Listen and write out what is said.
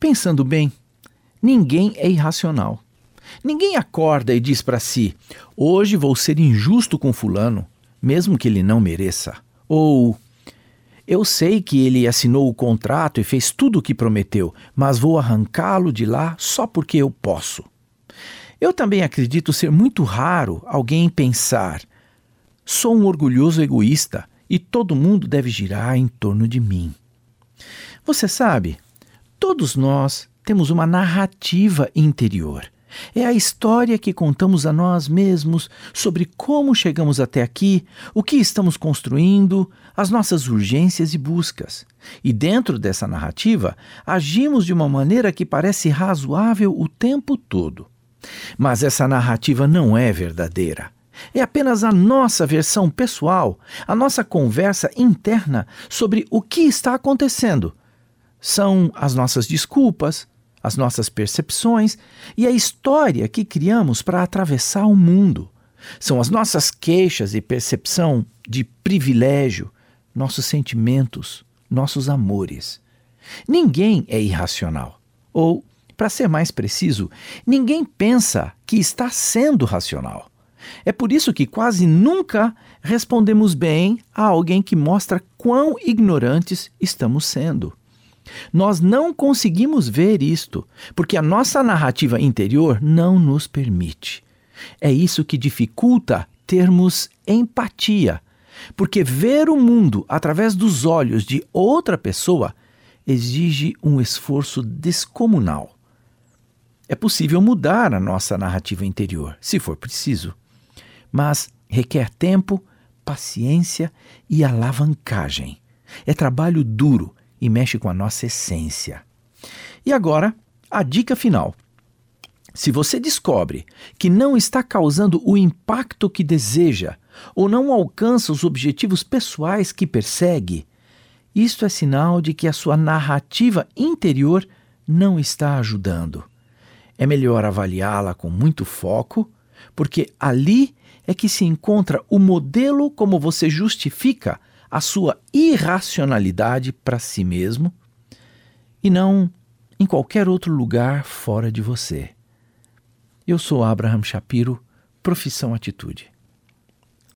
Pensando bem, ninguém é irracional. Ninguém acorda e diz para si: hoje vou ser injusto com Fulano, mesmo que ele não mereça. Ou eu sei que ele assinou o contrato e fez tudo o que prometeu, mas vou arrancá-lo de lá só porque eu posso. Eu também acredito ser muito raro alguém pensar: sou um orgulhoso egoísta e todo mundo deve girar em torno de mim. Você sabe, todos nós temos uma narrativa interior. É a história que contamos a nós mesmos sobre como chegamos até aqui, o que estamos construindo, as nossas urgências e buscas. E dentro dessa narrativa, agimos de uma maneira que parece razoável o tempo todo. Mas essa narrativa não é verdadeira. É apenas a nossa versão pessoal, a nossa conversa interna sobre o que está acontecendo. São as nossas desculpas, as nossas percepções e a história que criamos para atravessar o mundo. São as nossas queixas e percepção de privilégio, nossos sentimentos, nossos amores. Ninguém é irracional. Ou, para ser mais preciso, ninguém pensa que está sendo racional. É por isso que quase nunca respondemos bem a alguém que mostra quão ignorantes estamos sendo. Nós não conseguimos ver isto, porque a nossa narrativa interior não nos permite. É isso que dificulta termos empatia, porque ver o mundo através dos olhos de outra pessoa exige um esforço descomunal. É possível mudar a nossa narrativa interior, se for preciso, mas requer tempo, paciência e alavancagem. É trabalho duro e mexe com a nossa essência. E agora, a dica final. Se você descobre que não está causando o impacto que deseja ou não alcança os objetivos pessoais que persegue, isto é sinal de que a sua narrativa interior não está ajudando. É melhor avaliá-la com muito foco, porque ali é que se encontra o modelo como você justifica a sua irracionalidade para si mesmo e não em qualquer outro lugar fora de você. Eu sou Abraham Shapiro, profissão Atitude.